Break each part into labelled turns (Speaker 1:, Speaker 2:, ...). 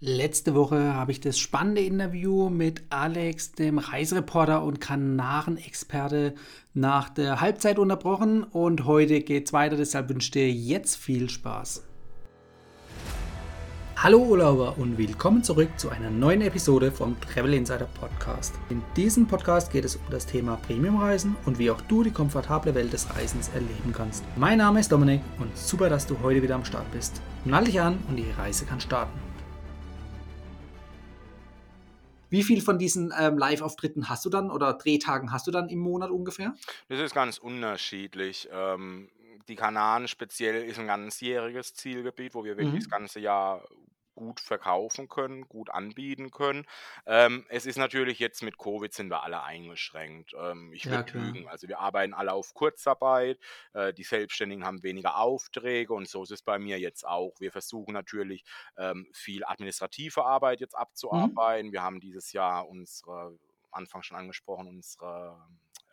Speaker 1: Letzte Woche habe ich das spannende Interview mit Alex, dem Reisereporter und Kanaren-Experte, nach der Halbzeit unterbrochen und heute geht's weiter. Deshalb wünsche ich dir jetzt viel Spaß. Hallo Urlauber und willkommen zurück zu einer neuen Episode vom Travel Insider Podcast. In diesem Podcast geht es um das Thema Premiumreisen und wie auch du die komfortable Welt des Reisens erleben kannst. Mein Name ist Dominik und super, dass du heute wieder am Start bist. Nall dich an und die Reise kann starten. Wie viel von diesen ähm, Live-Auftritten hast du dann oder Drehtagen hast du dann im Monat ungefähr?
Speaker 2: Das ist ganz unterschiedlich. Ähm, die Kanaren speziell ist ein ganzjähriges Zielgebiet, wo wir wirklich das
Speaker 1: Mhm.
Speaker 2: ganze Jahr gut verkaufen können, gut anbieten können. Ähm, es ist natürlich jetzt mit Covid sind wir alle eingeschränkt. Ähm, ich
Speaker 1: Ja,
Speaker 2: würde lügen. Also wir arbeiten alle auf Kurzarbeit. Äh, die Selbstständigen haben weniger Aufträge und so ist es bei mir jetzt auch. Wir versuchen natürlich ähm, viel administrative Arbeit jetzt
Speaker 1: Mhm.
Speaker 2: abzuarbeiten. Wir haben dieses Jahr unsere, Anfang schon angesprochen, unsere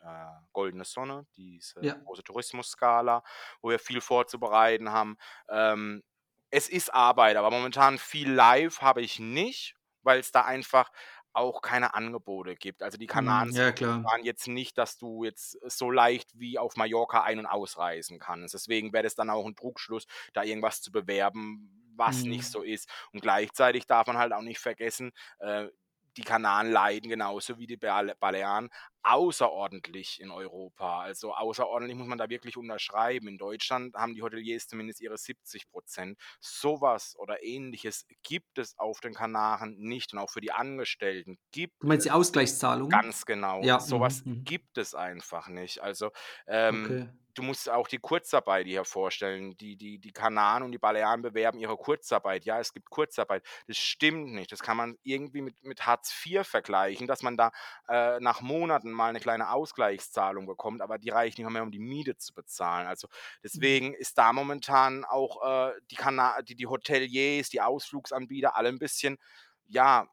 Speaker 2: äh, Goldene Sonne, diese
Speaker 1: Ja.
Speaker 2: große Tourismusskala, wo wir viel vorzubereiten haben. Ähm, es ist Arbeit, aber momentan viel live habe ich nicht, weil es da einfach auch keine Angebote gibt. Also die Kanaren
Speaker 1: Mhm.
Speaker 2: sind
Speaker 1: Ja,
Speaker 2: momentan jetzt nicht, dass du jetzt so leicht wie auf Mallorca ein- und ausreisen kannst. Deswegen wäre das dann auch ein Trugschluss, da irgendwas zu bewerben, was nicht
Speaker 1: Mhm.
Speaker 2: so ist. Und gleichzeitig darf man halt auch nicht vergessen, äh, die Kanaren leiden genauso wie die Bale- Balearen außerordentlich in Europa. Also außerordentlich muss man da wirklich unterschreiben. In Deutschland haben die Hoteliers zumindest ihre 70 Prozent. Sowas oder ähnliches gibt es auf den Kanaren nicht und auch für die Angestellten gibt
Speaker 1: Du meinst die
Speaker 2: es
Speaker 1: Ausgleichszahlungen?
Speaker 2: ganz genau.
Speaker 1: Ja.
Speaker 2: Sowas
Speaker 1: Mhm. Mhm.
Speaker 2: gibt es einfach nicht. Also ähm,
Speaker 1: Okay.
Speaker 2: du musst auch die Kurzarbeit hier vorstellen. Die, die, die Kanaren und die Balearen bewerben ihre Kurzarbeit. Ja, es gibt Kurzarbeit. Das stimmt nicht. Das kann man irgendwie mit, mit Hartz IV vergleichen, dass man da äh, nach Monaten mal eine kleine Ausgleichszahlung bekommt, aber die reicht nicht mehr, um die Miete zu bezahlen. Also
Speaker 1: Mhm.
Speaker 2: deswegen ist da momentan auch äh, die, Kana die, die Hoteliers, die Ausflugsanbieter alle ein bisschen, ja,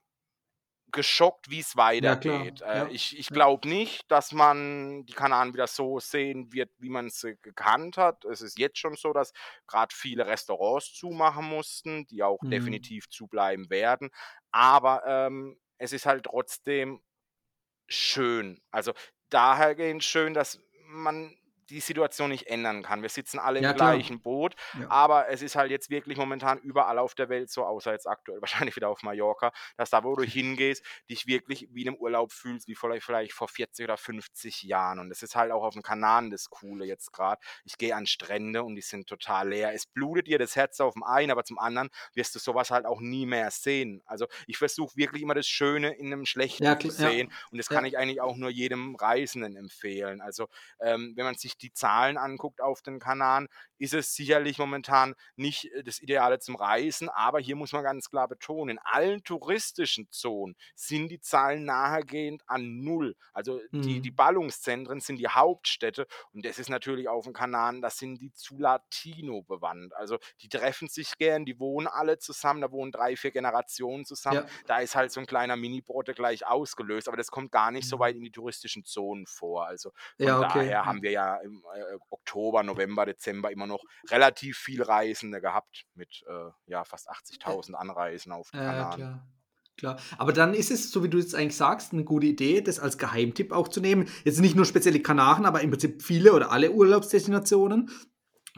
Speaker 2: geschockt, wie es
Speaker 1: Ja,
Speaker 2: weitergeht. Äh,
Speaker 1: Ja.
Speaker 2: ich ich
Speaker 1: Ja.
Speaker 2: glaube nicht, dass man die Kanaren wieder so sehen wird, wie man sie gekannt hat. Es ist jetzt schon so, dass gerade viele Restaurants zumachen mussten, die auch
Speaker 1: Mhm.
Speaker 2: definitiv zubleiben werden. Aber ähm, es ist halt trotzdem schön. Also dahergehend schön, dass man die Situation nicht ändern kann. Wir sitzen alle im
Speaker 1: Ja, klar.
Speaker 2: gleichen Boot,
Speaker 1: Ja.
Speaker 2: aber es ist halt jetzt wirklich momentan überall auf der Welt so, außer jetzt aktuell wahrscheinlich wieder auf Mallorca, dass da, wo du hingehst, dich wirklich wie in einem Urlaub fühlst, wie vielleicht, vielleicht vor 40 oder 50 Jahren. Und das ist halt auch auf den Kanaren das Coole jetzt gerade. Ich gehe an Strände und die sind total leer. Es blutet dir das Herz auf dem einen, aber zum anderen wirst du sowas halt auch nie mehr sehen. Also ich versuche wirklich immer das Schöne in einem Schlechten
Speaker 1: Ja,
Speaker 2: zu sehen. Und das kann ich eigentlich auch nur jedem Reisenden empfehlen. Also ähm, wenn man sich die Zahlen anguckt auf den Kanaren, ist es sicherlich momentan nicht äh, das Ideale zum Reisen, aber hier muss man ganz klar betonen, in allen touristischen Zonen sind die Zahlen nahegeehend an null. Also die, die
Speaker 1: Mhm.
Speaker 2: Ballungszentren sind die Hauptstädte und das ist natürlich auf den Kanaren, das sind die zu Latino bewandt. Also die treffen sich gern, die wohnen alle zusammen, da wohnen drei, vier Generationen zusammen.
Speaker 1: Ja.
Speaker 2: Da ist halt so ein kleiner Mini-Brote gleich ausgelöst, aber das kommt gar nicht so
Speaker 1: Mhm.
Speaker 2: weit in die touristischen Zonen vor. Also von
Speaker 1: Ja, okay.
Speaker 2: daher haben wir ja im äh, Oktober, November, Dezember immer noch relativ viel Reisende gehabt mit äh, ja, fast
Speaker 1: Äh
Speaker 2: 80.000 Anreisen auf den Kanaren.
Speaker 1: klar. Klar. Aber dann ist es, so wie du jetzt eigentlich sagst, 'ne gute Idee, das als Geheimtipp auch zu nehmen. Jetzt nicht nur speziell die Kanaren, aber im Prinzip viele oder alle Urlaubsdestinationen,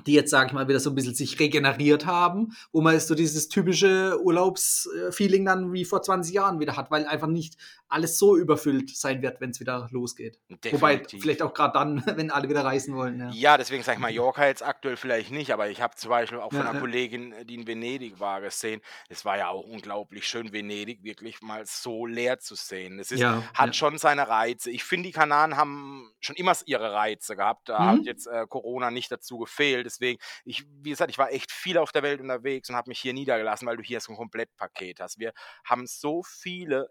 Speaker 1: die jetzt, sage ich mal, wieder so 'n bisschen sich regeneriert haben, wo man jetzt so dieses typische Urlaubs äh, Feeling dann wie vor 20 Jahren wieder hat, weil einfach nicht alles so überfüllt sein wird, wenn's wieder losgeht. Wobei
Speaker 2: Definitiv.
Speaker 1: vielleicht auch grad dann, wenn alle wieder reisen wollen, ja.
Speaker 2: Ja, deswegen sage ich. Mallorca jetzt aktuell vielleicht nicht, aber ich habe zum Beispiel auch von
Speaker 1: Ja,
Speaker 2: einer
Speaker 1: ja.
Speaker 2: Kollegin, äh, die in Venedig war, gesehen. Es war ja auch unglaublich schön, Venedig wirklich mal so leer zu sehen. Das ist hat schon seine Reize. Ich finde, die Kanaren haben schon immer ihre Reize gehabt. Da hat
Speaker 1: Mhm.
Speaker 2: jetzt, äh, Corona nicht dazu gefehlt. Deswegen ich wie gesagt, ich war echt viel auf der Welt unterwegs und habe mich hier niedergelassen, weil du hier so 'n Komplettpaket hast. Wir haben so viele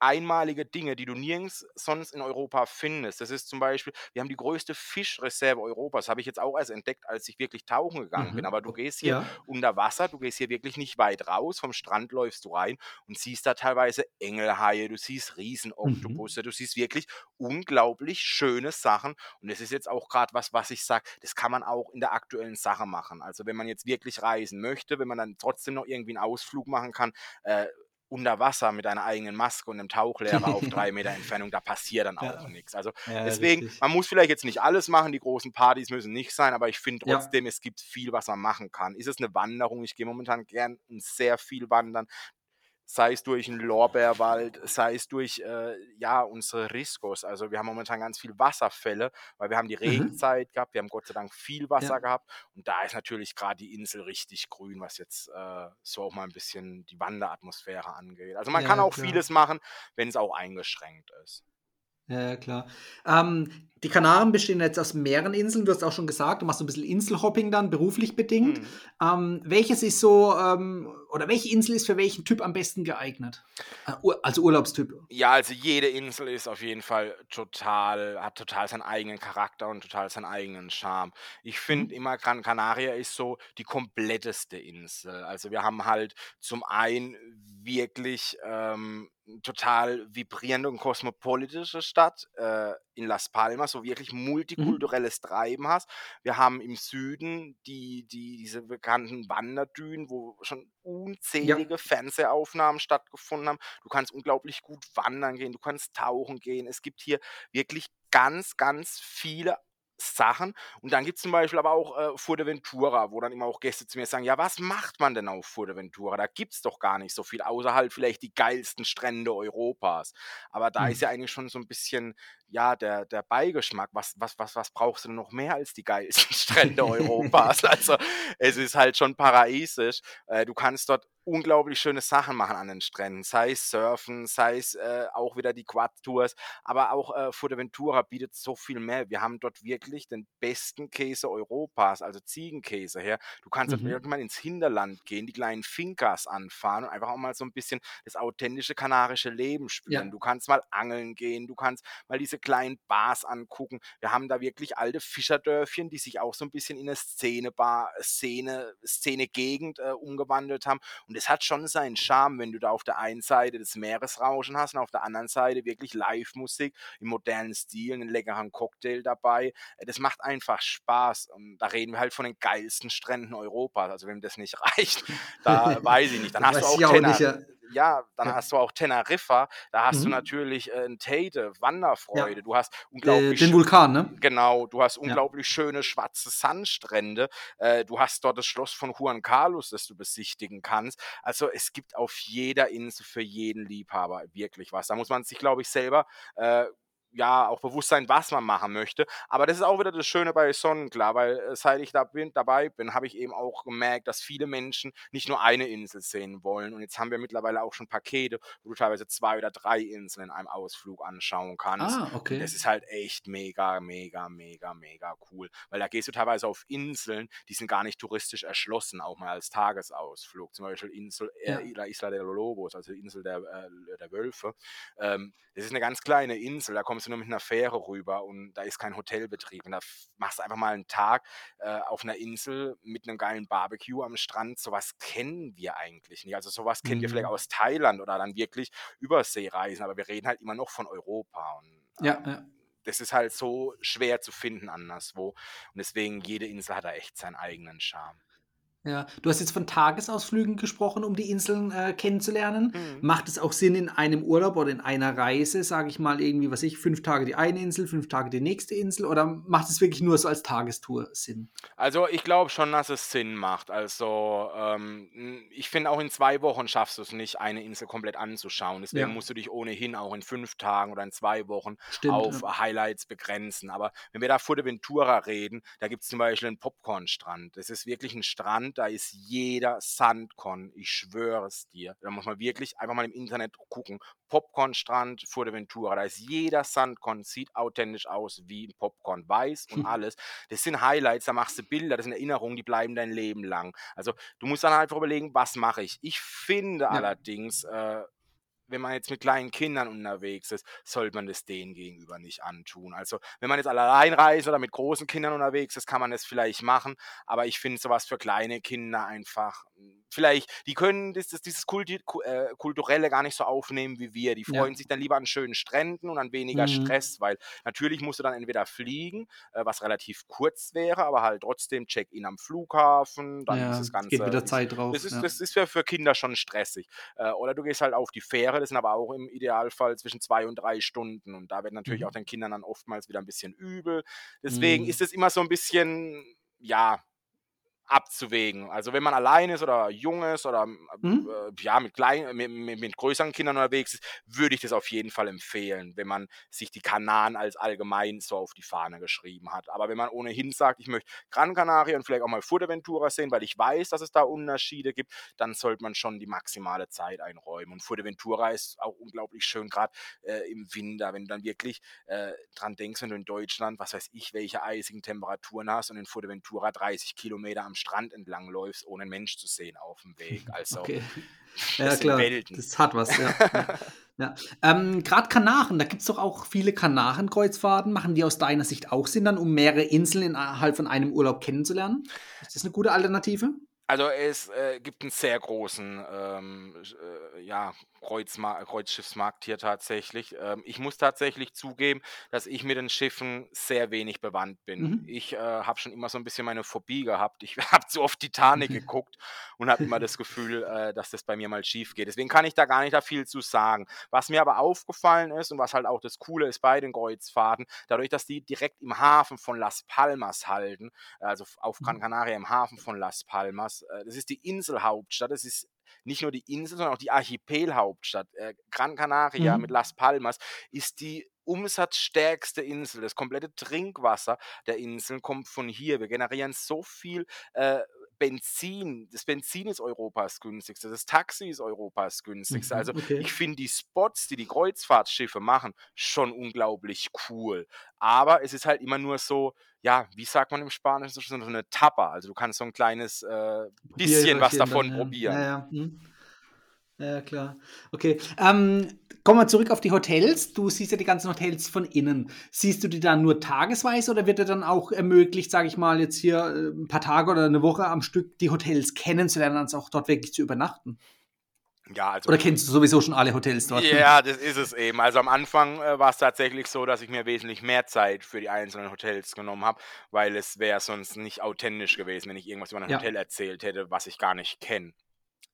Speaker 2: einmalige Dinge, die du nirgends sonst in Europa findest. Das ist zum Beispiel, wir haben die größte Fischreserve Europas. Habe ich jetzt auch erst entdeckt, als ich wirklich tauchen gegangen bin.
Speaker 1: Mhm.
Speaker 2: Aber du gehst hier
Speaker 1: ja.
Speaker 2: unter Wasser, du gehst hier wirklich nicht weit raus. Vom Strand läufst du rein und siehst da teilweise Engelhaie, du siehst
Speaker 1: Mhm.
Speaker 2: Riesenoktopusse, du siehst wirklich unglaublich schöne Sachen. Und das ist jetzt auch gerade was, was ich sage, das kann man auch in der aktuellen Sache machen. Also wenn man jetzt wirklich reisen möchte, wenn man dann trotzdem noch irgendwie einen Ausflug machen kann, äh, unter Wasser mit einer eigenen Maske und einem Tauchlehrer auf drei Meter Entfernung, da passiert dann
Speaker 1: Ja.
Speaker 2: auch nichts. Also
Speaker 1: Ja,
Speaker 2: deswegen,
Speaker 1: richtig.
Speaker 2: man muss vielleicht jetzt nicht alles machen, die großen Partys müssen nicht sein, aber ich finde
Speaker 1: Ja.
Speaker 2: trotzdem, es gibt viel, was man machen kann. Ist es eine Wanderung? Ich gehe momentan gern sehr viel wandern. Sei es durch einen Lorbeerwald, sei es durch äh, ja, unsere Riskos. Also wir haben momentan ganz viel Wasserfälle, weil wir haben die
Speaker 1: Mhm.
Speaker 2: Regenzeit gehabt, wir haben Gott sei Dank viel Wasser
Speaker 1: Ja.
Speaker 2: gehabt und da ist natürlich gerade die Insel richtig grün, was jetzt äh, so auch mal ein bisschen die Wanderatmosphäre angeht. Also man kann
Speaker 1: Ja,
Speaker 2: auch
Speaker 1: klar.
Speaker 2: vieles machen, wenn es auch eingeschränkt ist.
Speaker 1: Ja, ja, klar. Ähm, die Kanaren bestehen jetzt aus mehreren Inseln. Du hast auch schon gesagt, du machst so ein bisschen Inselhopping dann, beruflich bedingt.
Speaker 2: Mhm.
Speaker 1: Ähm, welches ist so, ähm, oder welche Insel ist für welchen Typ am besten geeignet? Äh, also Urlaubstyp.
Speaker 2: Ja, also jede Insel ist auf jeden Fall total, hat total seinen eigenen Charakter und total seinen eigenen Charme. Ich finde
Speaker 1: Mhm.
Speaker 2: immer, Gran Canaria ist so die kompletteste Insel. Also wir haben halt zum einen wirklich ähm, total vibrierende und kosmopolitische Stadt äh, in Las Palmas, so wirklich
Speaker 1: Mhm.
Speaker 2: multikulturelles Treiben hast. Wir haben im Süden die, die, diese bekannten Wanderdünen, wo schon
Speaker 1: Ja.
Speaker 2: unzählige Fernsehaufnahmen stattgefunden haben. Du kannst unglaublich gut wandern gehen, du kannst tauchen gehen. Es gibt hier wirklich ganz, ganz viele Sachen. Und dann gibt es zum Beispiel aber auch äh, Fuerteventura, wo dann immer auch Gäste zu mir sagen, ja, was macht man denn auf Fuerteventura? Da gibt es doch gar nicht so viel, außer halt vielleicht die geilsten Strände Europas. Aber da ist
Speaker 1: Mhm.
Speaker 2: ja eigentlich schon so ein bisschen, ja, der, der Beigeschmack. Was, was, was, was brauchst du noch mehr als die geilsten Strände Europas? Also es ist halt schon paradiesisch. Äh, du kannst dort unglaublich schöne Sachen machen an den Stränden, sei es Surfen, sei es äh, auch wieder die Quad-Tours, aber auch äh, Fuerteventura bietet so viel mehr. Wir haben dort wirklich den besten Käse Europas, also Ziegenkäse her. Du kannst dort
Speaker 1: Mhm.
Speaker 2: wirklich mal ins Hinterland gehen, die kleinen Fincas anfahren und einfach auch mal so ein bisschen das authentische kanarische Leben spüren.
Speaker 1: Ja.
Speaker 2: Du kannst mal angeln gehen, du kannst mal diese kleinen Bars angucken. Wir haben da wirklich alte Fischerdörfchen, die sich auch so ein bisschen in eine Szenebar, Szene, Szene-Gegend äh, umgewandelt haben. Und es hat schon seinen Charme, wenn du da auf der einen Seite das Meeresrauschen hast und auf der anderen Seite wirklich Live-Musik im modernen Stil, einen leckeren Cocktail dabei. Äh, Das macht einfach Spaß. Und da reden wir halt von den geilsten Stränden Europas. Also wenn das nicht reicht, da weiß ich nicht. Dann hast du auch
Speaker 1: auch
Speaker 2: Tener
Speaker 1: nicht, ja.
Speaker 2: dann
Speaker 1: Ja.
Speaker 2: hast du auch Teneriffa, da hast du
Speaker 1: Mhm.
Speaker 2: natürlich äh, 'n Teide,
Speaker 1: Ja.
Speaker 2: Wanderfreude. Du hast
Speaker 1: Äh,
Speaker 2: unglaublich
Speaker 1: den
Speaker 2: sch
Speaker 1: Vulkan, ne?
Speaker 2: genau, du hast unglaublich schöne schwarze Sandstrände. Äh, du hast dort das Schloss von Juan Carlos, das du besichtigen kannst. Also, es gibt auf jeder Insel für jeden Liebhaber wirklich was. Da muss man sich, glaube ich, selber, äh, ja, auch bewusst sein, was man machen möchte. Aber das ist auch wieder das Schöne bei Sonnenklar, weil, äh, seit ich da bin dabei bin, habe ich eben auch gemerkt, dass viele Menschen nicht nur eine Insel sehen wollen. Und jetzt haben wir mittlerweile auch schon Pakete, wo du teilweise 2 oder 3 Inseln in einem Ausflug anschauen kannst.
Speaker 1: Ah,
Speaker 2: Und das
Speaker 1: okay.
Speaker 2: ist halt echt mega, mega, mega, mega cool. Weil da gehst du teilweise auf Inseln, die sind gar nicht touristisch erschlossen, auch mal als Tagesausflug. Zum Beispiel Insel äh,
Speaker 1: Ja.
Speaker 2: La Isla de los Lobos, also Insel der, äh, der Wölfe. Ähm, das ist eine ganz kleine Insel, da kommst du nur mit einer Fähre rüber und da ist kein Hotelbetrieb. Und da machst du einfach mal einen Tag äh, auf einer Insel mit einem geilen Barbecue am Strand. Sowas kennen wir eigentlich nicht. Also sowas kennen wir vielleicht
Speaker 1: Mhm.
Speaker 2: aus Thailand oder dann wirklich Überseereisen, aber wir reden halt immer noch von Europa. Und
Speaker 1: Ja,
Speaker 2: ähm,
Speaker 1: ja.
Speaker 2: das ist halt so schwer zu finden anderswo. Und deswegen, jede Insel hat da echt seinen eigenen Charme.
Speaker 1: Ja, du hast jetzt von Tagesausflügen gesprochen, um die Inseln äh, kennenzulernen.
Speaker 2: Mhm.
Speaker 1: Macht es auch Sinn in einem Urlaub oder in einer Reise, sage ich mal, irgendwie, was ich, fünf Tage die eine Insel, fünf Tage die nächste Insel? Oder macht es wirklich nur so als Tagestour Sinn?
Speaker 2: Also ich glaube schon, dass es Sinn macht. Also ähm, ich finde auch in zwei Wochen schaffst du es nicht, eine Insel komplett anzuschauen. Deswegen
Speaker 1: Ja,
Speaker 2: musst du dich ohnehin auch in fünf Tagen oder in zwei Wochen
Speaker 1: stimmt.
Speaker 2: auf
Speaker 1: Ja.
Speaker 2: Highlights begrenzen. Aber wenn wir da Fuerteventura reden, da gibt es zum Beispiel einen Popcornstrand. Das ist wirklich ein Strand, da ist jeder Sandkorn. Ich schwöre es dir. Da muss man wirklich einfach mal im Internet gucken. Popcornstrand Fuerteventura. Da ist jeder Sandkorn, sieht authentisch aus wie ein Popcorn, weiß und alles. Das sind Highlights, da machst du Bilder, das sind Erinnerungen, die bleiben dein Leben lang. Also du musst dann einfach überlegen, was mache ich. Ich finde
Speaker 1: Ja.
Speaker 2: allerdings, äh, wenn man jetzt mit kleinen Kindern unterwegs ist, sollte man das denen gegenüber nicht antun. Also wenn man jetzt allein reist oder mit großen Kindern unterwegs ist, kann man das vielleicht machen, aber ich finde sowas für kleine Kinder einfach vielleicht, die können das, das, dieses Kulti, äh, Kulturelle gar nicht so aufnehmen wie wir. Die freuen ja. sich dann lieber an schönen Stränden und an weniger mhm. Stress, weil natürlich musst du dann entweder fliegen, äh, was relativ kurz wäre, aber halt trotzdem Check-in am Flughafen, dann ja, ist das Ganze.
Speaker 1: Geht wieder Zeit drauf.
Speaker 2: Das ist, ja. das ist für, für Kinder schon stressig. Äh, oder du gehst halt auf die Fähre, das sind aber auch im Idealfall zwischen zwei und drei Stunden und da wird natürlich mhm. auch den Kindern dann oftmals wieder ein bisschen übel. Deswegen mhm. ist es immer so ein bisschen, ja, abzuwägen. Also wenn man allein ist oder jung ist oder mhm. äh, ja, mit, klein, mit, mit, mit, größeren Kindern unterwegs ist, würde ich das auf jeden Fall empfehlen, wenn man sich die Kanaren als allgemein so auf die Fahne geschrieben hat. Aber wenn man ohnehin sagt, ich möchte Gran Canaria und vielleicht auch mal Fuerteventura sehen, weil ich weiß, dass es da Unterschiede gibt, dann sollte man schon die maximale Zeit einräumen. Und Fuerteventura ist auch unglaublich schön, gerade äh, im Winter, wenn du dann wirklich äh, dran denkst, wenn du in Deutschland, was weiß ich, welche eisigen Temperaturen hast und in Fuerteventura 30 Kilometer am Strand entlang läufst, ohne einen Mensch zu sehen auf dem Weg. Also okay.
Speaker 1: ja, klar. Welten. Das hat was, ja. ja. Ähm, Gerade Kanaren, da gibt es doch auch viele Kanarenkreuzfahrten. Machen die aus deiner Sicht auch Sinn, dann, um mehrere Inseln innerhalb von einem Urlaub kennenzulernen? Ist das eine gute Alternative?
Speaker 2: Also es äh, gibt einen sehr großen ähm, äh, ja, Kreuzma Kreuzschiffsmarkt hier tatsächlich. Ähm, ich muss tatsächlich zugeben, dass ich mit den Schiffen sehr wenig bewandt bin. Mhm. Ich äh, habe schon immer so ein bisschen meine Phobie gehabt. Ich habe zu oft Titanic geguckt und habe immer das Gefühl, äh, dass das bei mir mal schief geht. Deswegen kann ich da gar nicht da viel zu sagen. Was mir aber aufgefallen ist und was halt auch das Coole ist bei den Kreuzfahrten, dadurch, dass die direkt im Hafen von Las Palmas halten, also auf Gran mhm. Canaria im Hafen von Las Palmas, äh, das ist die Inselhauptstadt, das ist nicht nur die Insel, sondern auch die Archipelhauptstadt. Äh, Gran Canaria mhm. mit Las Palmas ist die umsatzstärkste Insel. Das komplette Trinkwasser der Inseln kommt von hier. Wir generieren so viel äh, Benzin, das Benzin ist Europas günstigste, das Taxi ist Europas günstigste. Mhm, also okay. ich finde die Spots, die die Kreuzfahrtschiffe machen, schon unglaublich cool. Aber es ist halt immer nur so, ja, wie sagt man im Spanischen, so eine Tapa. Also du kannst so ein kleines äh, bisschen was davon dann, probieren. Ja, ja. Hm.
Speaker 1: Ja, klar. Okay. Ähm, kommen wir zurück auf die Hotels. Du siehst ja die ganzen Hotels von innen. Siehst du die dann nur tagesweise oder wird dir dann auch ermöglicht, sage ich mal, jetzt hier äh, ein paar Tage oder eine Woche am Stück die Hotels kennenzulernen und auch dort wirklich zu übernachten? Ja, also, Oder kennst du sowieso schon alle Hotels dort?
Speaker 2: Ja, das ist es eben. Also am Anfang äh, war es tatsächlich so, dass ich mir wesentlich mehr Zeit für die einzelnen Hotels genommen habe, weil es wäre sonst nicht authentisch gewesen, wenn ich irgendwas über ein ja. Hotel erzählt hätte, was ich gar nicht kenne.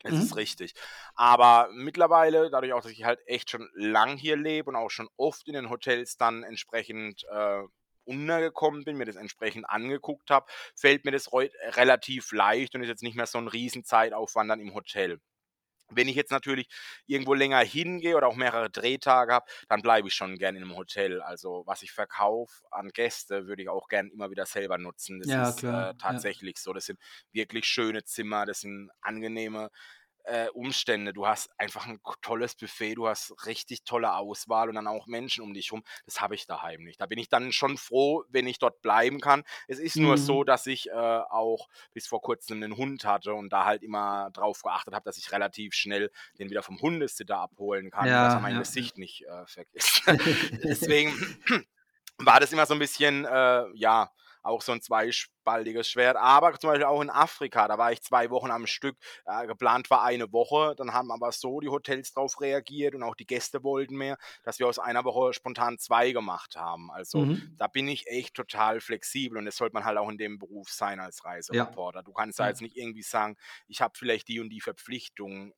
Speaker 2: Das mhm. ist richtig. Aber mittlerweile, dadurch auch, dass ich halt echt schon lang hier lebe und auch schon oft in den Hotels dann entsprechend äh, untergekommen bin, mir das entsprechend angeguckt habe, fällt mir das relativ leicht und ist jetzt nicht mehr so ein Riesenzeitaufwand dann im Hotel. Wenn ich jetzt natürlich irgendwo länger hingehe oder auch mehrere Drehtage habe, dann bleibe ich schon gern in einem Hotel. Also was ich verkaufe an Gäste, würde ich auch gern immer wieder selber nutzen. Das ja, ist äh, tatsächlich ja. so. Das sind wirklich schöne Zimmer, das sind angenehme äh, Umstände. Du hast einfach ein tolles Buffet, du hast richtig tolle Auswahl und dann auch Menschen um dich herum. Das habe ich daheim nicht. Da bin ich dann schon froh, wenn ich dort bleiben kann. Es ist mhm. nur so, dass ich äh, auch bis vor kurzem einen Hund hatte und da halt immer drauf geachtet habe, dass ich relativ schnell den wieder vom Hundesitter abholen kann, ja, dass er mein ja. Gesicht nicht äh, vergisst. Deswegen war das immer so ein bisschen, äh, ja, auch so ein zweispaltiges Schwert. Aber zum Beispiel auch in Afrika, da war ich zwei Wochen am Stück. Äh, geplant war eine Woche, dann haben aber so die Hotels drauf reagiert und auch die Gäste wollten mehr, dass wir aus einer Woche spontan zwei gemacht haben. Also mhm. da bin ich echt total flexibel und das sollte man halt auch in dem Beruf sein als Reisereporter. Ja. Du kannst da jetzt nicht irgendwie sagen, ich habe vielleicht die und die Verpflichtung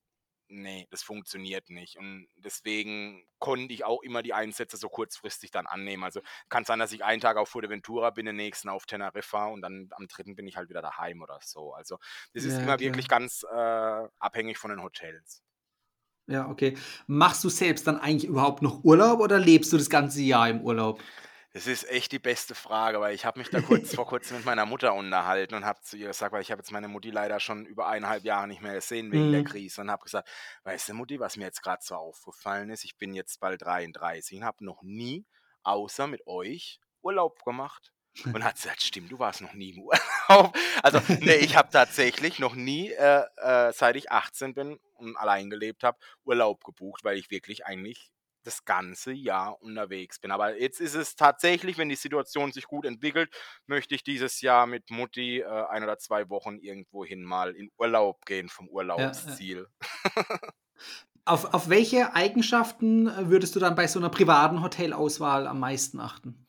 Speaker 2: nee, das funktioniert nicht. Und deswegen konnte ich auch immer die Einsätze so kurzfristig dann annehmen. Also kann sein, dass ich einen Tag auf Fuerteventura bin, den nächsten auf Teneriffa und dann am dritten bin ich halt wieder daheim oder so. Also das ist ja, immer klar. wirklich ganz äh, abhängig von den Hotels.
Speaker 1: Ja, okay. Machst du selbst dann eigentlich überhaupt noch Urlaub oder lebst du das ganze Jahr im Urlaub?
Speaker 2: Das ist echt die beste Frage, weil ich habe mich da kurz vor kurzem mit meiner Mutter unterhalten und habe zu ihr gesagt, weil ich habe jetzt meine Mutti leider schon über eineinhalb Jahre nicht mehr gesehen wegen der mhm. Krise und habe gesagt, weißt du Mutti, was mir jetzt gerade so aufgefallen ist, ich bin jetzt bald 33 und habe noch nie außer mit euch Urlaub gemacht. Und hat gesagt, stimmt, du warst noch nie im Urlaub. Also, nee, ich habe tatsächlich noch nie, äh, äh, seit ich 18 bin, und allein gelebt habe, Urlaub gebucht, weil ich wirklich eigentlich das ganze Jahr unterwegs bin. Aber jetzt ist es tatsächlich, wenn die Situation sich gut entwickelt, möchte ich dieses Jahr mit Mutti äh, ein oder zwei Wochen irgendwohin mal in Urlaub gehen vom Urlaubsziel.
Speaker 1: Ja, ja. auf, auf welche Eigenschaften äh, würdest du dann bei so einer privaten Hotelauswahl am meisten achten?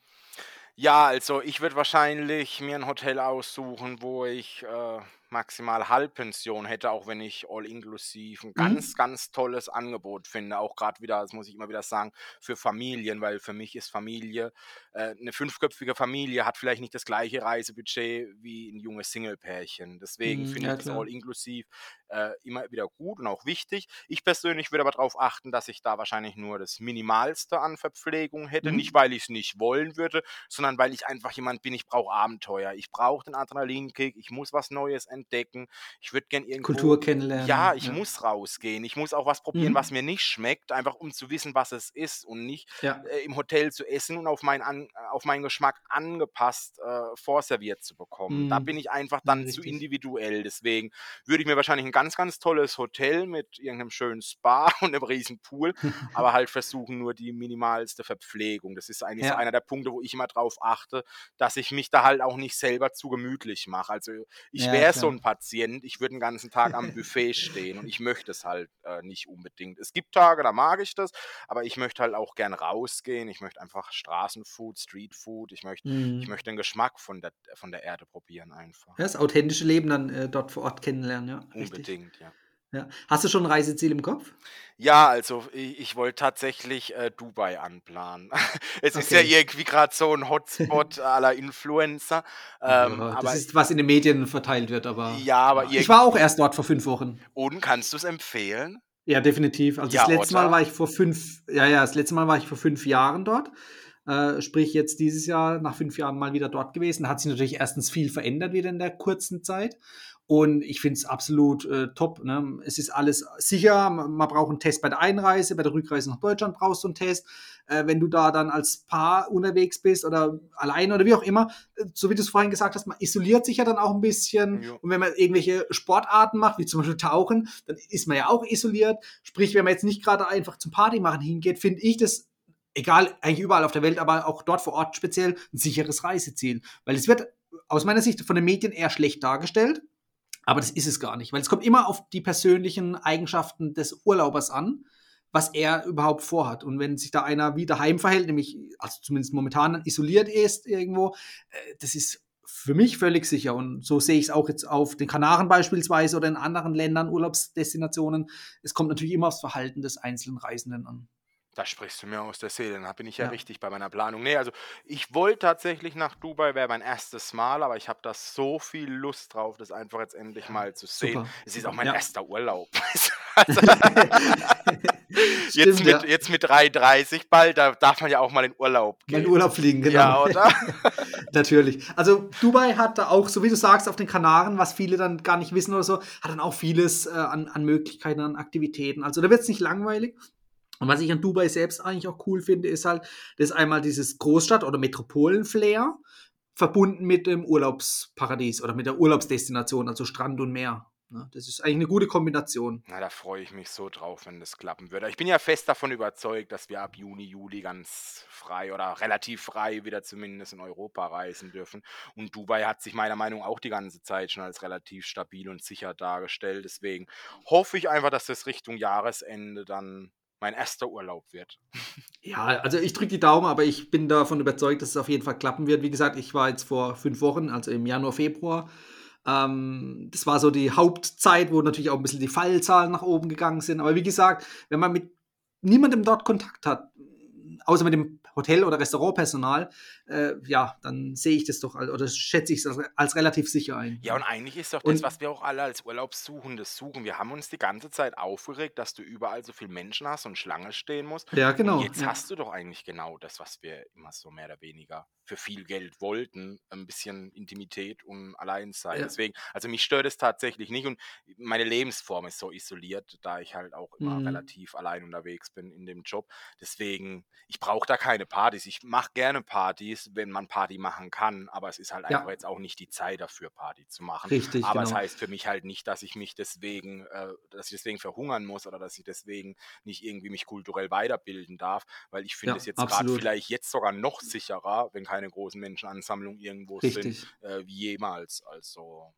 Speaker 2: Ja, also ich würde wahrscheinlich mir ein Hotel aussuchen, wo ich äh, maximal Halbpension hätte, auch wenn ich all-inklusiv ein mhm. ganz, ganz tolles Angebot finde. Auch gerade wieder, das muss ich immer wieder sagen, für Familien, weil für mich ist Familie, äh, eine fünfköpfige Familie hat vielleicht nicht das gleiche Reisebudget wie ein junges Single-Pärchen. Deswegen mhm, finde ja, ich das all-inklusiv äh, immer wieder gut und auch wichtig. Ich persönlich würde aber darauf achten, dass ich da wahrscheinlich nur das Minimalste an Verpflegung hätte. Mhm. Nicht, weil ich es nicht wollen würde, sondern weil ich einfach jemand bin, ich brauche Abenteuer. Ich brauche den Adrenalinkick, ich muss was Neues entdecken. Ich würde gerne irgendwo.
Speaker 1: Kultur kennenlernen.
Speaker 2: Ja, ich ja. muss rausgehen. Ich muss auch was probieren, mhm. was mir nicht schmeckt, einfach um zu wissen, was es ist und nicht ja. äh, im Hotel zu essen und auf, mein an, auf meinen Geschmack angepasst äh, vorserviert zu bekommen. Mhm. Da bin ich einfach dann ja, zu individuell. Deswegen würde ich mir wahrscheinlich ein ganz, ganz tolles Hotel mit irgendeinem schönen Spa und einem riesen Pool, aber halt versuchen nur die minimalste Verpflegung. Das ist eigentlich so einer der Punkte, wo ich immer drauf achte, dass ich mich da halt auch nicht selber zu gemütlich mache. Also ich wäre so ein Patient, ich würde den ganzen Tag am Buffet stehen und ich möchte es halt äh, nicht unbedingt. Es gibt Tage, da mag ich das, aber ich möchte halt auch gern rausgehen. Ich möchte einfach Straßenfood, Streetfood, ich möchte, mhm. ich möchte den Geschmack von der, von der Erde probieren einfach.
Speaker 1: Ja, das authentische Leben dann äh, dort vor Ort kennenlernen, ja.
Speaker 2: Unbedingt, richtig. Ja.
Speaker 1: Ja. Hast du schon ein Reiseziel im Kopf?
Speaker 2: Ja, also ich, ich wollte tatsächlich äh, Dubai anplanen. es ist ja irgendwie gerade so ein Hotspot aller Influencer.
Speaker 1: Ähm, ja, das aber, ist, was in den Medien verteilt wird, aber.
Speaker 2: Ja, aber
Speaker 1: ich war auch erst dort vor fünf Wochen.
Speaker 2: Und kannst du es empfehlen?
Speaker 1: Ja, definitiv. Also ja, das letzte oder? Mal war ich vor fünf, ja, ja, das letzte Mal war ich vor fünf Jahren dort. Äh, sprich, jetzt dieses Jahr nach fünf Jahren mal wieder dort gewesen. Da hat sich natürlich erstens viel verändert wieder in der kurzen Zeit. Und ich finde es absolut äh, top. Ne? Es ist alles sicher. Man braucht einen Test bei der Einreise, bei der Rückreise nach Deutschland brauchst du einen Test. Äh, wenn du da dann als Paar unterwegs bist oder allein oder wie auch immer, äh, so wie du es vorhin gesagt hast, man isoliert sich ja dann auch ein bisschen. Ja. Und wenn man irgendwelche Sportarten macht, wie zum Beispiel Tauchen, dann ist man ja auch isoliert. Sprich, wenn man jetzt nicht gerade einfach zum Party machen hingeht, finde ich das egal, eigentlich überall auf der Welt, aber auch dort vor Ort speziell ein sicheres Reiseziel. Weil es wird aus meiner Sicht von den Medien eher schlecht dargestellt, aber das ist es gar nicht, weil es kommt immer auf die persönlichen Eigenschaften des Urlaubers an, was er überhaupt vorhat. Und wenn sich da einer wie daheim verhält, nämlich, also zumindest momentan isoliert ist irgendwo, äh, das ist für mich völlig sicher. Und so sehe ich es auch jetzt auf den Kanaren beispielsweise oder in anderen Ländern, Urlaubsdestinationen. Es kommt natürlich immer aufs Verhalten des einzelnen Reisenden an.
Speaker 2: Da sprichst du mir aus der Seele, da bin ich ja, ja, richtig bei meiner Planung. Nee, also ich wollte tatsächlich nach Dubai, wäre mein erstes Mal, aber ich habe da so viel Lust drauf, das einfach jetzt endlich mal zu sehen. Super. Es ist auch mein ja. erster Urlaub. also, jetzt, mit, ja. jetzt mit 3,30 bald, da darf man ja auch mal in Urlaub
Speaker 1: gehen. in Urlaub fliegen, genau. Ja, oder? Natürlich. Also Dubai hat da auch, so wie du sagst, auf den Kanaren, was viele dann gar nicht wissen oder so, hat dann auch vieles äh, an, an Möglichkeiten, an Aktivitäten. Also da wird es nicht langweilig. Und was ich an Dubai selbst eigentlich auch cool finde, ist halt, das ist einmal dieses Großstadt- oder Metropolen-Flair verbunden mit dem Urlaubsparadies oder mit der Urlaubsdestination, also Strand und Meer. Das ist eigentlich eine gute Kombination.
Speaker 2: Na, da freue ich mich so drauf, wenn das klappen würde. Ich bin ja fest davon überzeugt, dass wir ab Juni, Juli ganz frei oder relativ frei wieder zumindest in Europa reisen dürfen. Und Dubai hat sich meiner Meinung nach auch die ganze Zeit schon als relativ stabil und sicher dargestellt. Deswegen hoffe ich einfach, dass das Richtung Jahresende dann mein erster Urlaub wird.
Speaker 1: Ja, also ich drücke die Daumen, aber ich bin davon überzeugt, dass es auf jeden Fall klappen wird. Wie gesagt, ich war jetzt vor fünf Wochen, also im Januar, Februar. Ähm, das war so die Hauptzeit, wo natürlich auch ein bisschen die Fallzahlen nach oben gegangen sind. Aber wie gesagt, wenn man mit niemandem dort Kontakt hat, außer mit dem Hotel- oder Restaurantpersonal, äh, ja, dann sehe ich das doch oder schätze ich es als, als, relativ sicher ein.
Speaker 2: Ja, und eigentlich ist doch das, und, was wir auch alle als Urlaubssuchende suchen. Wir haben uns die ganze Zeit aufgeregt, dass du überall so viele Menschen hast und Schlange stehen musst.
Speaker 1: Ja, genau. Und
Speaker 2: jetzt
Speaker 1: ja.
Speaker 2: hast du doch eigentlich genau das, was wir immer so mehr oder weniger für viel Geld wollten. Ein bisschen Intimität und Alleinsein. Ja. Deswegen, also mich stört es tatsächlich nicht und meine Lebensform ist so isoliert, da ich halt auch immer mhm. relativ allein unterwegs bin in dem Job. Deswegen, ich brauche da keine Partys. Ich mache gerne Partys ist, wenn man Party machen kann, aber es ist halt
Speaker 1: Ja.
Speaker 2: einfach jetzt auch nicht die Zeit dafür, Party zu machen.
Speaker 1: Richtig,
Speaker 2: Aber es
Speaker 1: genau.
Speaker 2: heißt für mich halt nicht, dass ich mich deswegen, äh, dass ich deswegen verhungern muss oder dass ich deswegen nicht irgendwie mich kulturell weiterbilden darf, weil ich finde
Speaker 1: Ja,
Speaker 2: es jetzt gerade vielleicht jetzt sogar noch sicherer, wenn keine großen Menschenansammlungen irgendwo sind,
Speaker 1: Richtig.
Speaker 2: äh, wie jemals. Also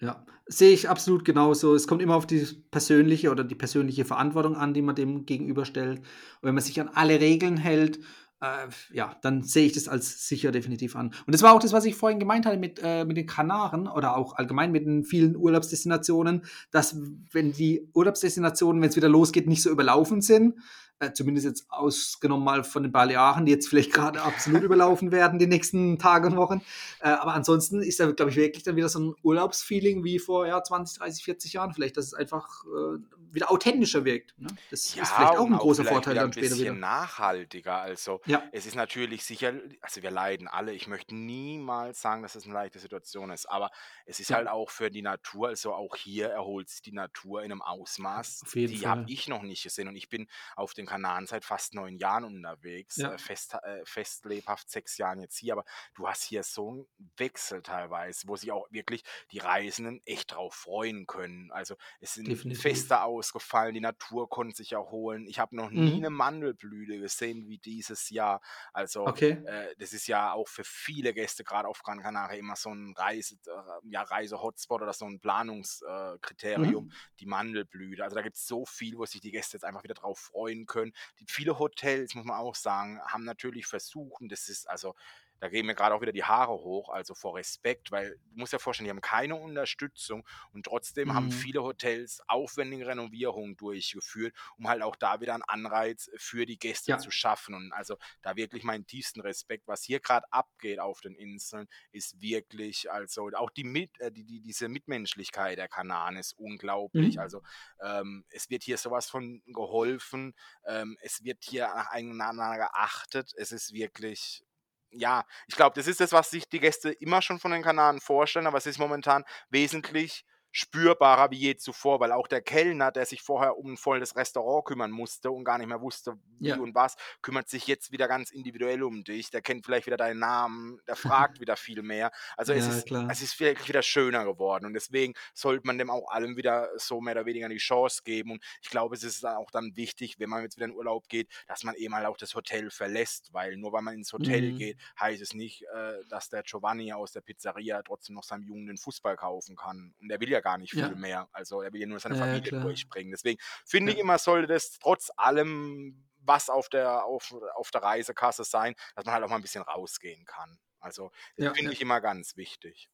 Speaker 1: Ja, sehe ich absolut genauso. Es kommt immer auf die persönliche oder die persönliche Verantwortung an, die man dem gegenüberstellt. Und wenn man sich an alle Regeln hält, äh, ja, dann sehe ich das als sicher definitiv an. Und das war auch das, was ich vorhin gemeint hatte mit, äh, mit den Kanaren oder auch allgemein mit den vielen Urlaubsdestinationen, dass wenn die Urlaubsdestinationen, wenn es wieder losgeht, nicht so überlaufen sind, äh, zumindest jetzt ausgenommen mal von den Balearen, die jetzt vielleicht gerade absolut überlaufen werden die nächsten Tage und Wochen. Äh, aber ansonsten ist da, glaube ich, wirklich dann wieder so ein Urlaubsfeeling wie vor ja, 20, 30, 40 Jahren. Vielleicht, dass es einfach äh, wieder authentischer wirkt. Ne? Das
Speaker 2: Ja,
Speaker 1: ist vielleicht auch ein großer
Speaker 2: vielleicht
Speaker 1: Vorteil
Speaker 2: wieder
Speaker 1: dann
Speaker 2: ein
Speaker 1: später
Speaker 2: bisschen
Speaker 1: wieder.
Speaker 2: nachhaltiger. Also
Speaker 1: Ja,
Speaker 2: es ist natürlich sicher, also wir leiden alle. Ich möchte niemals sagen, dass es eine leichte Situation ist, aber es ist
Speaker 1: ja,
Speaker 2: halt auch für die Natur, also auch hier erholt sich die Natur in einem Ausmaß, die habe ich noch nicht gesehen. Und ich bin auf den Kanaren seit fast neun Jahren unterwegs,
Speaker 1: Ja,
Speaker 2: äh, fest, äh, fest lebhaft sechs Jahren jetzt hier, aber du hast hier so einen Wechsel teilweise, wo sich auch wirklich die Reisenden echt drauf freuen können. Also es sind
Speaker 1: definitiv.
Speaker 2: Feste ausgefallen, die Natur konnte sich erholen. Ich habe noch nie eine
Speaker 1: Mhm.
Speaker 2: Mandelblüte gesehen wie dieses Jahr. Also
Speaker 1: Okay.
Speaker 2: äh, das ist ja auch für viele Gäste, gerade auf Gran Canaria, immer so ein Reise, äh, ja, Reise-Hotspot oder so ein Planungskriterium,
Speaker 1: Mhm.
Speaker 2: die Mandelblüte. Also da gibt es so viel, wo sich die Gäste jetzt einfach wieder drauf freuen können. Die, viele Hotels, muss man auch sagen, haben natürlich versucht, das ist also da gehen mir gerade auch wieder die Haare hoch, also vor Respekt, weil du musst dir vorstellen, die haben keine Unterstützung und trotzdem haben
Speaker 1: Mhm.
Speaker 2: viele Hotels aufwendige Renovierungen durchgeführt, um halt auch da wieder einen Anreiz für die Gäste
Speaker 1: Ja,
Speaker 2: zu schaffen. Und also da wirklich meinen tiefsten Respekt, was hier gerade abgeht auf den Inseln, ist wirklich, also auch die, mit, äh, die, die diese Mitmenschlichkeit der Kanaren ist unglaublich.
Speaker 1: mhm.
Speaker 2: Also ähm, es wird hier sowas von geholfen, ähm, es wird hier nacheinander geachtet, es ist wirklich ja, ich glaube, das ist das, was sich die Gäste immer schon von den Kanaren vorstellen, aber es ist momentan wesentlich spürbarer wie je zuvor, weil auch der Kellner, der sich vorher um ein volles Restaurant kümmern musste und gar nicht mehr wusste, wie
Speaker 1: Ja.
Speaker 2: und was, kümmert sich jetzt wieder ganz individuell um dich. Der kennt vielleicht wieder deinen Namen, der fragt wieder viel mehr. Also es
Speaker 1: Ja,
Speaker 2: ist,
Speaker 1: klar.
Speaker 2: es ist wirklich wieder schöner geworden und deswegen sollte man dem auch allem wieder so mehr oder weniger die Chance geben. Und ich glaube, es ist auch dann wichtig, wenn man jetzt wieder in Urlaub geht, dass man eben halt auch das Hotel verlässt, weil nur weil man ins Hotel
Speaker 1: Mhm.
Speaker 2: geht, heißt es nicht, äh, dass der Giovanni aus der Pizzeria trotzdem noch seinem Jungen den Fußball kaufen kann. Und der will ja gar nicht viel
Speaker 1: Ja,
Speaker 2: mehr. Also er will ja nur seine
Speaker 1: ja,
Speaker 2: Familie
Speaker 1: klar.
Speaker 2: durchbringen. Deswegen finde ich immer, sollte das trotz allem, was auf der, auf, auf der Reisekasse sein, dass man halt auch mal ein bisschen rausgehen kann. Also das finde ich immer ganz wichtig.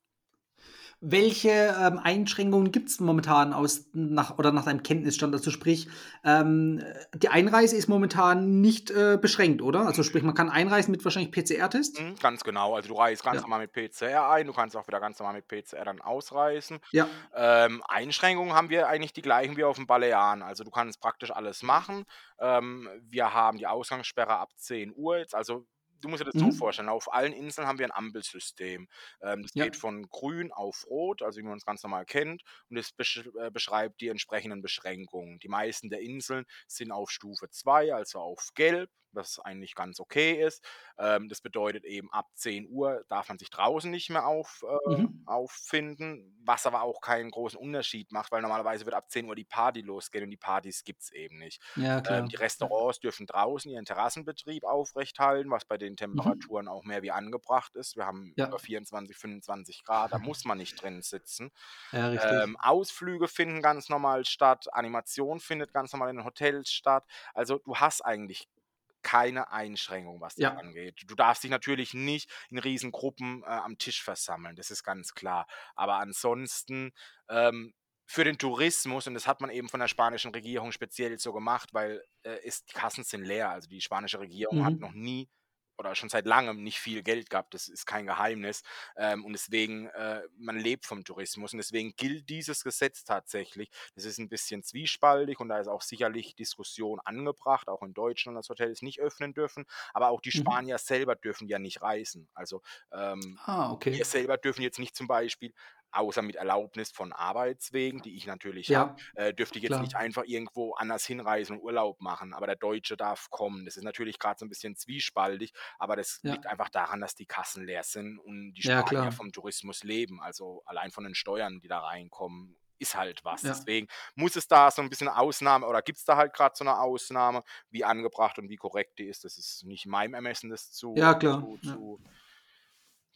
Speaker 1: Welche ähm, Einschränkungen gibt es momentan aus nach oder nach deinem Kenntnisstand? Also sprich, ähm, die Einreise ist momentan nicht äh, beschränkt, oder? Also sprich, man kann einreisen mit wahrscheinlich PCR-Test?
Speaker 2: Mhm, ganz genau. Also du reist ganz
Speaker 1: Ja.
Speaker 2: normal mit PCR ein, du kannst auch wieder ganz normal mit PCR dann ausreisen.
Speaker 1: Ja.
Speaker 2: Ähm, Einschränkungen haben wir eigentlich die gleichen wie auf den Balearen. Also du kannst praktisch alles machen. Ähm, wir haben die Ausgangssperre ab 10 Uhr jetzt. Also du musst dir das so
Speaker 1: Mhm.
Speaker 2: vorstellen, auf allen Inseln haben wir ein Ampelsystem. Ähm, das
Speaker 1: Ja.
Speaker 2: geht von grün auf rot, also wie man es ganz normal kennt, und es besch äh, beschreibt die entsprechenden Beschränkungen. Die meisten der Inseln sind auf Stufe 2, also auf gelb, was eigentlich ganz okay ist. Ähm, das bedeutet eben, ab 10 Uhr darf man sich draußen nicht mehr auf, äh,
Speaker 1: Mhm.
Speaker 2: auffinden, was aber auch keinen großen Unterschied macht, weil normalerweise wird ab 10 Uhr die Party losgehen und die Partys gibt es eben nicht.
Speaker 1: Ja,
Speaker 2: Ähm, die. Restaurants dürfen draußen ihren Terrassenbetrieb aufrechthalten, was bei den
Speaker 1: Mhm.
Speaker 2: Temperaturen auch mehr wie angebracht ist. Wir haben
Speaker 1: Ja.
Speaker 2: über 24, 25 Grad, da muss man nicht drin sitzen.
Speaker 1: Ja.
Speaker 2: Ähm, Ausflüge finden ganz normal statt, Animation findet ganz normal in den Hotels statt. Also du hast eigentlich keine Einschränkung, was das
Speaker 1: Ja.
Speaker 2: angeht. Du darfst dich natürlich nicht in Riesengruppen äh, am Tisch versammeln, das ist ganz klar. Aber ansonsten ähm, für den Tourismus, und das hat man eben von der spanischen Regierung speziell so gemacht, weil äh, es, die Kassen sind leer. Also die spanische Regierung hat
Speaker 1: Mhm.
Speaker 2: noch nie oder schon seit langem nicht viel Geld gehabt, das ist kein Geheimnis. Ähm, und deswegen, äh, man lebt vom Tourismus und deswegen gilt dieses Gesetz tatsächlich. Das ist ein bisschen zwiespaltig und da ist auch sicherlich Diskussion angebracht, auch in Deutschland, dass Hotels nicht öffnen dürfen, aber auch die
Speaker 1: Mhm.
Speaker 2: Spanier selber dürfen ja nicht reisen. Also ähm,
Speaker 1: Ah,
Speaker 2: wir
Speaker 1: okay.
Speaker 2: selber dürfen jetzt nicht zum Beispiel außer mit Erlaubnis von Arbeitswegen, die ich natürlich
Speaker 1: Ja,
Speaker 2: habe, äh, dürfte ich jetzt
Speaker 1: klar.
Speaker 2: nicht einfach irgendwo anders hinreisen und Urlaub machen. Aber der Deutsche darf kommen. Das ist natürlich gerade so ein bisschen zwiespaltig, aber das
Speaker 1: Ja.
Speaker 2: liegt einfach daran, dass die Kassen leer sind und die
Speaker 1: Ja,
Speaker 2: Spanier
Speaker 1: klar.
Speaker 2: vom Tourismus leben. Also allein von den Steuern, die da reinkommen, ist halt was.
Speaker 1: Ja.
Speaker 2: Deswegen muss es da so ein bisschen Ausnahme oder gibt es da halt gerade so eine Ausnahme, wie angebracht und wie korrekt die ist. Das ist nicht meinem Ermessen, das zu,
Speaker 1: Ja, klar.
Speaker 2: zu,
Speaker 1: Ja.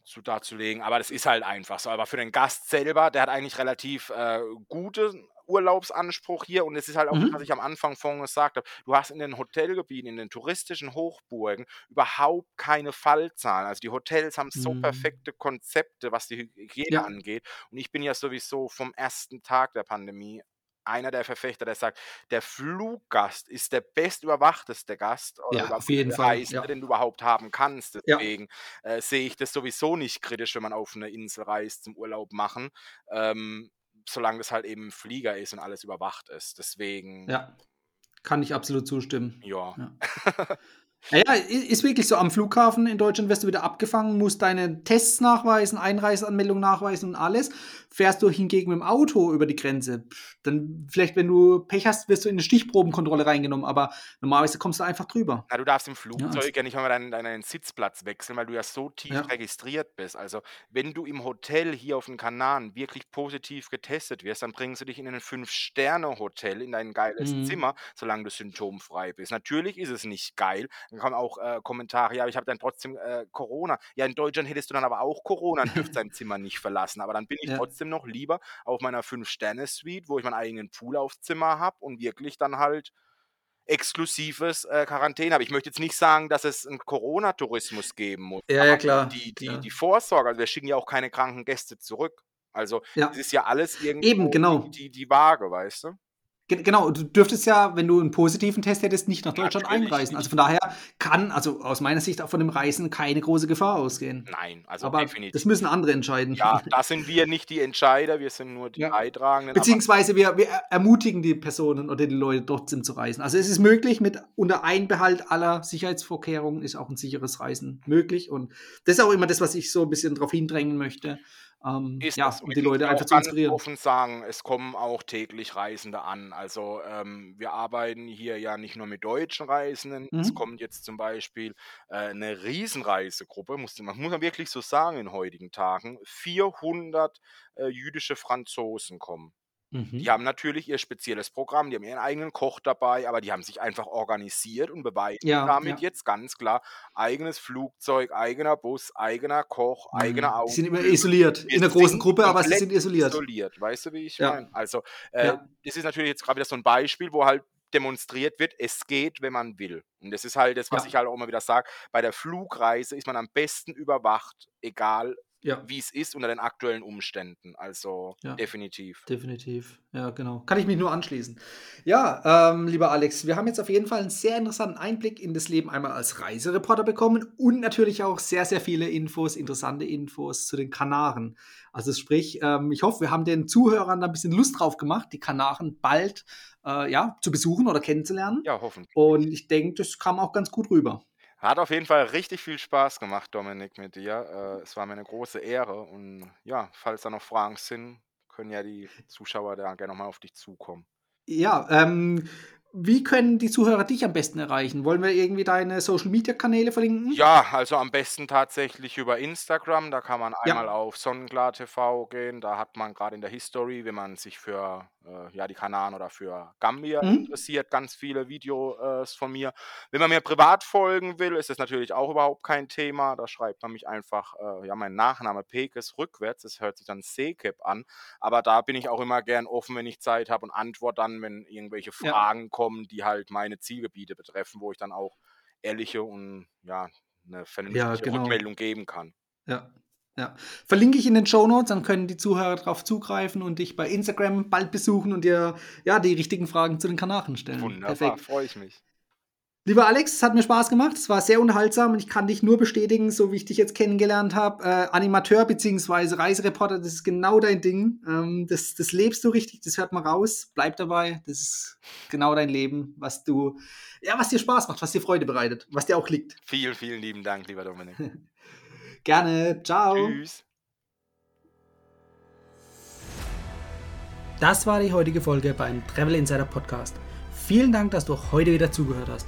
Speaker 2: Zu, zu darzulegen. Aber das ist halt einfach so. Aber für den Gast selber, der hat eigentlich relativ äh, gute Urlaubsanspruch hier und es ist halt auch,
Speaker 1: Mhm.
Speaker 2: was ich am Anfang vorhin gesagt habe, du hast in den Hotelgebieten, in den touristischen Hochburgen überhaupt keine Fallzahlen. Also die Hotels haben so
Speaker 1: Mhm.
Speaker 2: perfekte Konzepte, was die Hygiene
Speaker 1: Ja.
Speaker 2: angeht. Und ich bin ja sowieso vom ersten Tag der Pandemie einer der Verfechter, der sagt, der Fluggast ist der bestüberwachteste Gast oder
Speaker 1: Ja, auf jeden Fall, ja.
Speaker 2: den du überhaupt haben kannst.
Speaker 1: Ja.
Speaker 2: Deswegen äh, sehe ich das sowieso nicht kritisch, wenn man auf eine Insel reist zum Urlaub machen, ähm, solange das halt eben Flieger ist und alles überwacht ist. Deswegen,
Speaker 1: Ja, kann ich absolut zustimmen.
Speaker 2: ja.
Speaker 1: Ja. Ja, ja, ist wirklich so. Am Flughafen in Deutschland wirst du wieder abgefangen, musst deine Tests nachweisen, Einreiseanmeldung nachweisen und alles. Fährst du hingegen mit dem Auto über die Grenze, dann vielleicht, wenn du Pech hast, wirst du in eine Stichprobenkontrolle reingenommen, aber normalerweise kommst du einfach drüber.
Speaker 2: Na, du darfst im
Speaker 1: Ja,
Speaker 2: Flugzeug
Speaker 1: also,
Speaker 2: ja nicht mal deinen, deinen Sitzplatz wechseln, weil du ja so tief
Speaker 1: ja,
Speaker 2: registriert bist. Also, wenn du im Hotel hier auf den Kanaren wirklich positiv getestet wirst, dann bringen sie dich in ein Fünf-Sterne-Hotel, in dein geiles
Speaker 1: mhm.
Speaker 2: Zimmer, solange du symptomfrei bist. Natürlich ist es nicht geil. Dann kommen auch äh, Kommentare, ja, aber ich habe dann trotzdem äh, Corona. Ja, in Deutschland hättest du dann aber auch Corona und dürft dein Zimmer nicht verlassen. Aber dann bin ich
Speaker 1: Ja,
Speaker 2: trotzdem noch lieber auf meiner Fünf-Sterne-Suite, wo ich meinen eigenen Pool aufs Zimmer habe und wirklich dann halt exklusives äh, Quarantäne habe. Ich möchte jetzt nicht sagen, dass es einen Corona-Tourismus geben muss,
Speaker 1: ja, ja, klar,
Speaker 2: die, die,
Speaker 1: klar.
Speaker 2: die Vorsorge, also wir schicken ja auch keine kranken Gäste zurück. Also es
Speaker 1: Ja,
Speaker 2: ist ja alles
Speaker 1: eben,
Speaker 2: irgendwo die,
Speaker 1: genau.
Speaker 2: die, die Waage, weißt du?
Speaker 1: Ge- Genau, du dürftest ja, wenn du einen positiven Test hättest, nicht nach Deutschland
Speaker 2: Natürlich
Speaker 1: einreisen. Also
Speaker 2: nicht.
Speaker 1: von daher kann, also aus meiner Sicht auch von dem Reisen keine große Gefahr ausgehen.
Speaker 2: Nein, also
Speaker 1: Aber das
Speaker 2: definitiv
Speaker 1: müssen
Speaker 2: nicht.
Speaker 1: andere entscheiden.
Speaker 2: Ja, da sind wir nicht die Entscheider, wir sind nur die
Speaker 1: Ja.
Speaker 2: Leidtragenden, aber
Speaker 1: Beziehungsweise wir, wir ermutigen die Personen oder die Leute trotzdem zu reisen. Also es ist möglich, mit unter Einbehalt aller Sicherheitsvorkehrungen ist auch ein sicheres Reisen möglich. Und das ist auch immer das, was ich so ein bisschen darauf hindrängen möchte. Ähm,
Speaker 2: ist
Speaker 1: ja,
Speaker 2: das. Und
Speaker 1: um die Leute einfach zu inspirieren.
Speaker 2: offen sagen, es kommen auch täglich Reisende an. Also ähm, wir arbeiten hier ja nicht nur mit deutschen Reisenden. Es
Speaker 1: Mhm.
Speaker 2: kommt jetzt zum Beispiel äh, eine Riesenreisegruppe, muss man muss man wirklich so sagen in heutigen Tagen. 400 äh, jüdische Franzosen kommen. Die
Speaker 1: Mhm.
Speaker 2: haben natürlich ihr spezielles Programm, die haben ihren eigenen Koch dabei, aber die haben sich einfach organisiert und beweisen
Speaker 1: Ja,
Speaker 2: damit
Speaker 1: ja.
Speaker 2: jetzt ganz klar eigenes Flugzeug, eigener Bus, eigener Koch, eigener
Speaker 1: Mhm. Die sind immer isoliert. In einer großen Gruppe, aber sie sind isoliert.
Speaker 2: isoliert. Weißt du, wie ich
Speaker 1: Ja,
Speaker 2: meine? Also, äh, das ist natürlich jetzt gerade wieder so ein Beispiel, wo halt demonstriert wird, es geht, wenn man will. Und das ist halt das, was
Speaker 1: ja,
Speaker 2: ich halt auch immer wieder sage. Bei der Flugreise ist man am besten überwacht, egal
Speaker 1: ja,
Speaker 2: wie es ist unter den aktuellen Umständen. Also
Speaker 1: ja.
Speaker 2: definitiv.
Speaker 1: Definitiv, ja, genau. Kann ich mich nur anschließen. Ja, ähm, lieber Alex, wir haben jetzt auf jeden Fall einen sehr interessanten Einblick in das Leben einmal als Reisereporter bekommen und natürlich auch sehr, sehr viele Infos, interessante Infos zu den Kanaren. Also sprich, ähm, ich hoffe, wir haben den Zuhörern da ein bisschen Lust drauf gemacht, die Kanaren bald äh, ja, zu besuchen oder kennenzulernen.
Speaker 2: Ja, hoffentlich.
Speaker 1: Und ich denke, das kam auch ganz gut rüber.
Speaker 2: Hat auf jeden Fall richtig viel Spaß gemacht, Dominik, mit dir. Äh, es war mir eine große Ehre. Und ja, falls da noch Fragen sind, können ja die Zuschauer da gerne nochmal auf dich zukommen.
Speaker 1: Ja, ähm, wie können die Zuhörer dich am besten erreichen? Wollen wir irgendwie deine Social Media Kanäle verlinken?
Speaker 2: Ja, also am besten tatsächlich über Instagram. Da kann man einmal
Speaker 1: Ja.
Speaker 2: auf Sonnenklar TV gehen. Da hat man gerade in der History, wenn man sich für äh, ja, die Kanaren oder für Gambia
Speaker 1: Mhm.
Speaker 2: interessiert, ganz viele Videos von mir. Wenn man mir privat folgen will, ist das natürlich auch überhaupt kein Thema. Da schreibt man mich einfach, äh, ja, mein Nachname Pekes rückwärts. Das hört sich dann Sekep an. Aber da bin ich auch immer gern offen, wenn ich Zeit habe und antworte dann, wenn irgendwelche
Speaker 1: Ja.
Speaker 2: Fragen kommen, die halt meine Zielgebiete betreffen, wo ich dann auch ehrliche und ja, eine
Speaker 1: Ja,
Speaker 2: vernünftige
Speaker 1: genau.
Speaker 2: Rückmeldung geben kann.
Speaker 1: Ja, ja. Verlinke ich in den Show Notes, dann können die Zuhörer darauf zugreifen und dich bei Instagram bald besuchen und dir ja die richtigen Fragen zu den Kanaren stellen.
Speaker 2: Wunderbar, freue ich mich.
Speaker 1: Lieber Alex, es hat mir Spaß gemacht. Es war sehr unterhaltsam und ich kann dich nur bestätigen, so wie ich dich jetzt kennengelernt habe. Äh, Animateur bzw. Reisereporter, das ist genau dein Ding. Ähm, das, das lebst du richtig, das hört man raus. Bleib dabei. Das ist genau dein Leben, was du, ja, was dir Spaß macht, was dir Freude bereitet, was dir auch liegt.
Speaker 2: Vielen, vielen lieben Dank, lieber Dominik.
Speaker 1: Gerne. Ciao.
Speaker 2: Tschüss.
Speaker 1: Das war die heutige Folge beim Travel Insider Podcast. Vielen Dank, dass du heute wieder zugehört hast.